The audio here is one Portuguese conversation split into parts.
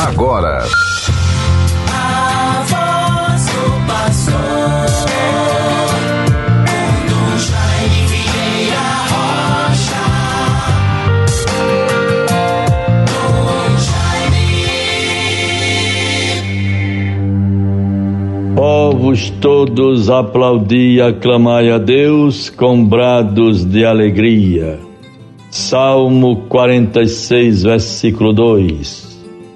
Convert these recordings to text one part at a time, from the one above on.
agora. Povos todos aplaudi e aclamai a Deus com brados de alegria. Salmo 46, versículo 2.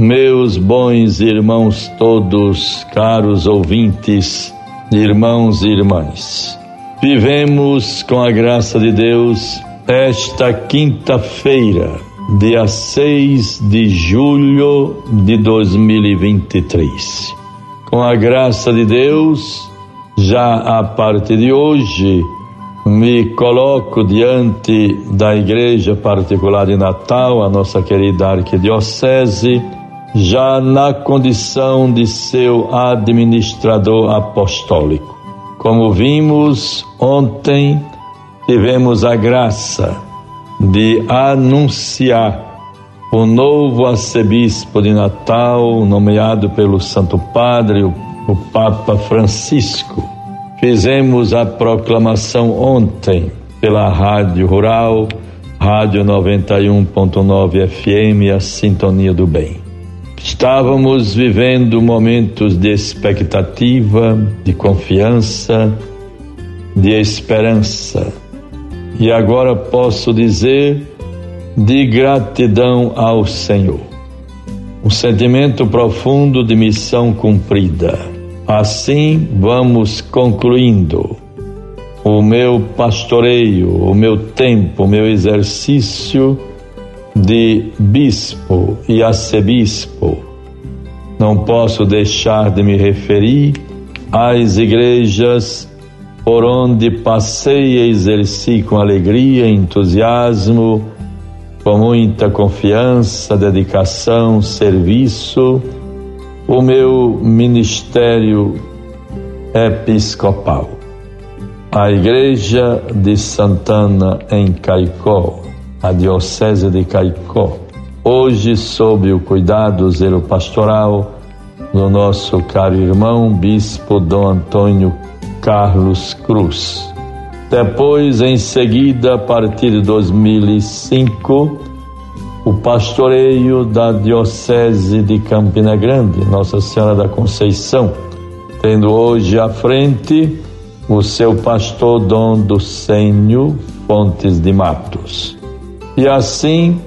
Meus bons irmãos todos, caros ouvintes, irmãos e irmãs, vivemos com a graça de Deus esta quinta-feira, dia 6 de julho de 2023. Com a graça de Deus, já a partir de hoje, me coloco diante da Igreja Particular de Natal, a nossa querida Arquidiocese, já na condição de seu administrador apostólico. Como vimos ontem, tivemos a graça de anunciar o novo arcebispo de Natal, nomeado pelo Santo Padre, o, Papa Francisco. Fizemos a proclamação ontem pela Rádio Rural, Rádio 91.9 FM, a Sintonia do Bem. Estávamos vivendo momentos de expectativa, de confiança, de esperança. E agora posso dizer de gratidão ao Senhor. Um sentimento profundo de missão cumprida. Assim vamos concluindo o meu pastoreio, o meu tempo, o meu exercício de bispo e arcebispo, não posso deixar de me referir às igrejas por onde passei e exerci com alegria, entusiasmo, com muita confiança, dedicação, serviço, o meu ministério episcopal. A Igreja de Santana em Caicó, a Diocese de Caicó, hoje sob o cuidado, zelo pastoral do nosso caro irmão, Bispo Dom Antônio Carlos Cruz. Depois, em seguida, a partir de 2005, o pastoreio da Diocese de Campina Grande, Nossa Senhora da Conceição, tendo hoje à frente o seu pastor Dom Docênio Fontes de Matos e assim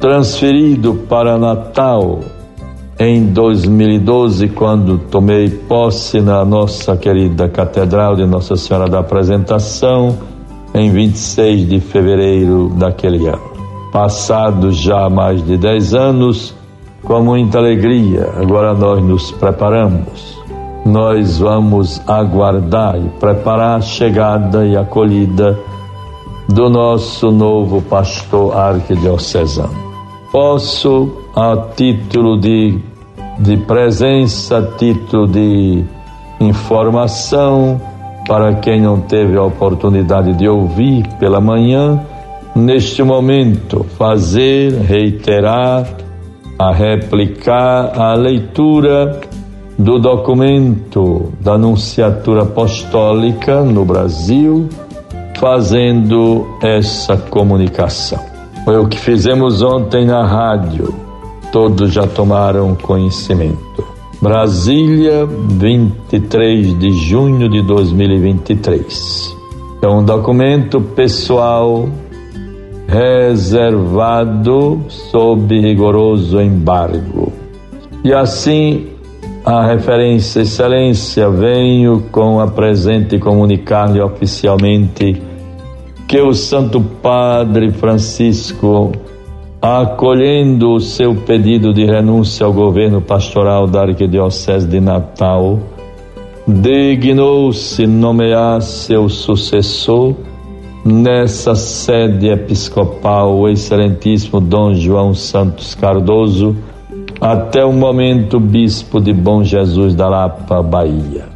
transferido para Natal em 2012, quando tomei posse na nossa querida Catedral de Nossa Senhora da Apresentação, em 26 de fevereiro daquele ano. Passados já mais de 10 anos, com muita alegria, agora nós nos preparamos. Nós vamos aguardar e preparar a chegada e acolhida do nosso novo pastor arquidiocesano. Posso, a título de, de presença, a título de informação, para quem não teve a oportunidade de ouvir pela manhã, neste momento, fazer, reiterar, a replicar a leitura do documento da Anunciatura Apostólica no Brasil fazendo essa comunicação. Foi o que fizemos ontem na rádio, todos já tomaram conhecimento. Brasília, 23 de junho de 2023. É um documento pessoal reservado sob rigoroso embargo. E assim, a referência excelência, venho com a presente comunicar-lhe oficialmente que o Santo Padre Francisco, acolhendo o seu pedido de renúncia ao governo pastoral da Arquidiocese de Natal, dignou-se nomear seu sucessor nessa sede episcopal, o excelentíssimo Dom João Santos Cardoso, até o momento bispo de Bom Jesus da Lapa, Bahia.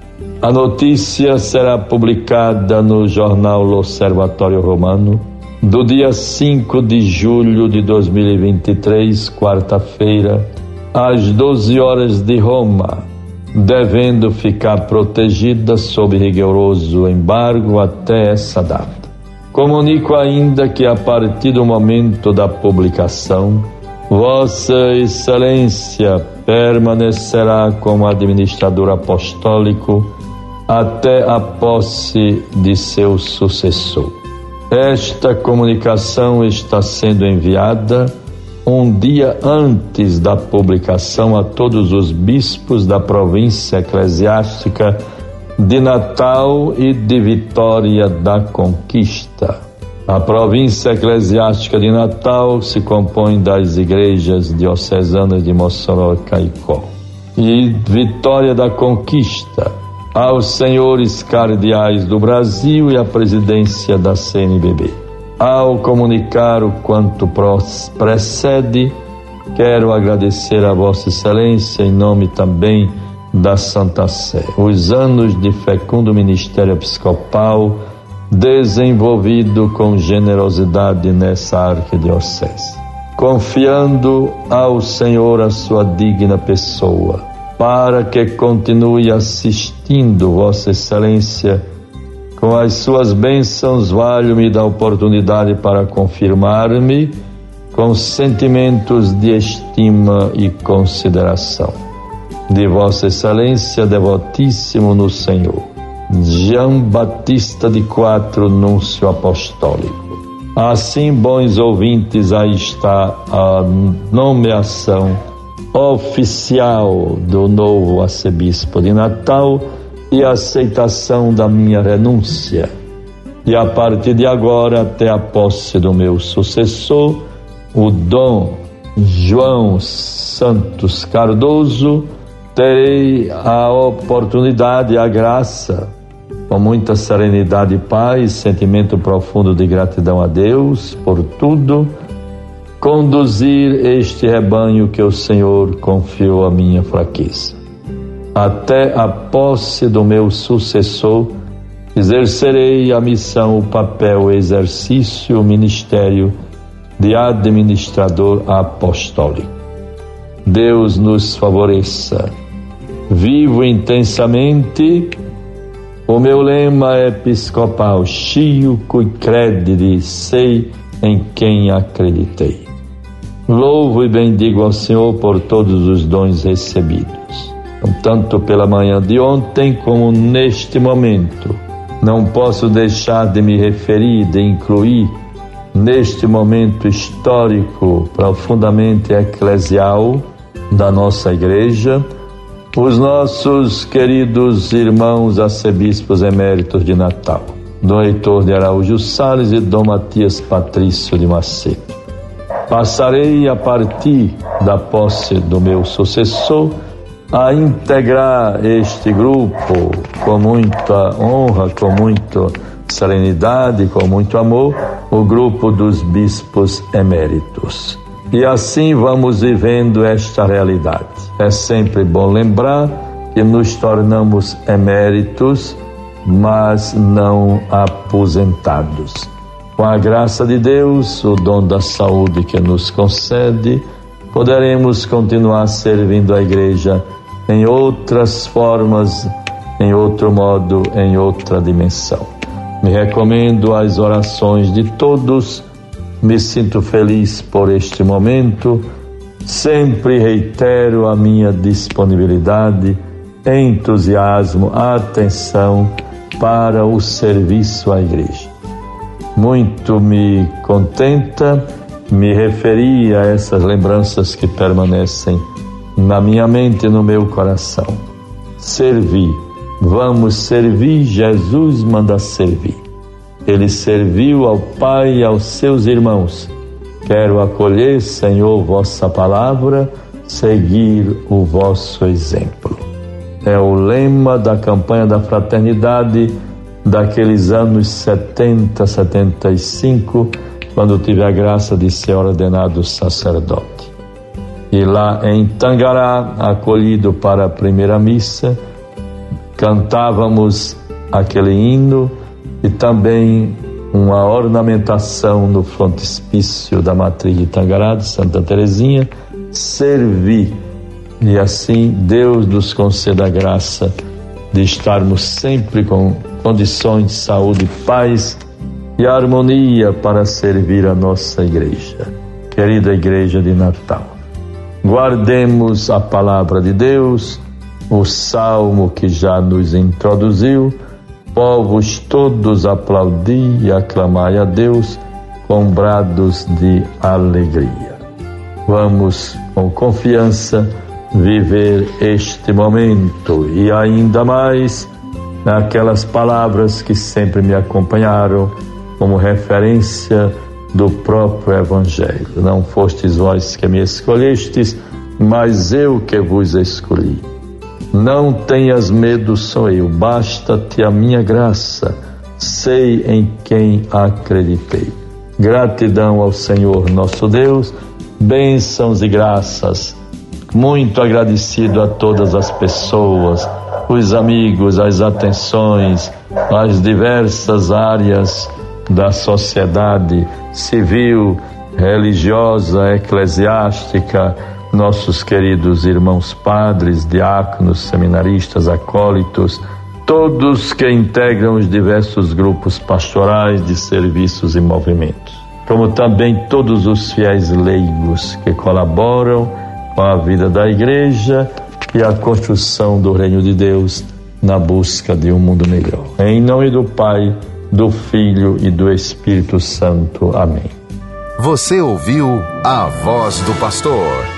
A notícia será publicada no jornal L'Osservatório Romano do dia 5 de julho de 2023, quarta-feira, às 12 horas de Roma, devendo ficar protegida sob rigoroso embargo até essa data. Comunico ainda que a partir do momento da publicação, Vossa Excelência permanecerá como administrador apostólico até a posse de seu sucessor. Esta comunicação está sendo enviada um dia antes da publicação a todos os bispos da província eclesiástica de Natal e de Vitória da Conquista. A província eclesiástica de Natal se compõe das igrejas diocesanas de Mossoró e Caicó. E Vitória da Conquista aos senhores cardeais do Brasil e à presidência da CNBB. Ao comunicar o quanto precede, quero agradecer a Vossa Excelência em nome também da Santa Sé. Os anos de fecundo ministério episcopal desenvolvido com generosidade nessa arquidiocese. Confiando ao Senhor a sua digna pessoa para que continue assistindo Vossa Excelência com as suas bênçãos, valho-me da oportunidade para confirmar-me com sentimentos de estima e consideração. De Vossa Excelência, devotíssimo no Senhor, Jean Batista de Quatro, Núncio Apostólico. Assim, bons ouvintes, aí está a nomeação oficial do novo arcebispo de Natal e a aceitação da minha renúncia. E a partir de agora, até a posse do meu sucessor, o Dom João Santos Cardoso, terei a oportunidade, a graça, com muita serenidade e paz, sentimento profundo de gratidão a Deus por tudo conduzir este rebanho que o Senhor confiou à minha fraqueza. Até a posse do meu sucessor, exercerei a missão, o papel, o exercício, o ministério de administrador apostólico. Deus nos favoreça. Vivo intensamente. O meu lema episcopal, chio cui credere, sei em quem acreditei. Louvo e bendigo ao Senhor por todos os dons recebidos, tanto pela manhã de ontem como neste momento. Não posso deixar de me referir, de incluir neste momento histórico profundamente eclesial da nossa igreja, os nossos queridos irmãos arcebispos eméritos de Natal, Dom Heitor de Araújo Salles e Dom Matias Patrício de Macedo. Passarei a partir da posse do meu sucessor a integrar este grupo com muita honra, com muita serenidade, com muito amor, o grupo dos bispos eméritos. E assim vamos vivendo esta realidade. É sempre bom lembrar que nos tornamos eméritos, mas não aposentados. Com a graça de Deus, o dom da saúde que nos concede, poderemos continuar servindo a igreja em outras formas, em outro modo, em outra dimensão. Me recomendo às orações de todos, me sinto feliz por este momento, sempre reitero a minha disponibilidade, entusiasmo, atenção para o serviço à igreja muito me contenta me referir a essas lembranças que permanecem na minha mente e no meu coração. Servir, vamos servir, Jesus manda servir. Ele serviu ao Pai e aos seus irmãos. Quero acolher, Senhor, vossa palavra, seguir o vosso exemplo. É o lema da campanha da fraternidade daqueles anos 70, 75, quando tive a graça de ser ordenado sacerdote. E lá em Tangará, acolhido para a primeira missa, cantávamos aquele hino e também uma ornamentação no frontispício da matriz de Tangará, de Santa Teresinha, servir, E assim Deus nos conceda a graça de estarmos sempre com condições de saúde, paz e harmonia para servir a nossa igreja. Querida igreja de Natal, guardemos a palavra de Deus, o salmo que já nos introduziu, povos todos aplaudir e aclamai a Deus com brados de alegria. Vamos com confiança viver este momento e ainda mais naquelas palavras que sempre me acompanharam como referência do próprio Evangelho. Não fostes vós que me escolhestes, mas eu que vos escolhi. Não tenhas medo, sou eu, basta-te a minha graça, sei em quem acreditei. Gratidão ao Senhor nosso Deus, bênçãos e graças. Muito agradecido a todas as pessoas, os amigos, as atenções, as diversas áreas da sociedade civil, religiosa, eclesiástica, nossos queridos irmãos padres, diáconos, seminaristas, acólitos, todos que integram os diversos grupos pastorais de serviços e movimentos, como também todos os fiéis leigos que colaboram com a vida da igreja e a construção do reino de Deus na busca de um mundo melhor. Em nome do Pai, do Filho e do Espírito Santo. Amém. Você ouviu a voz do pastor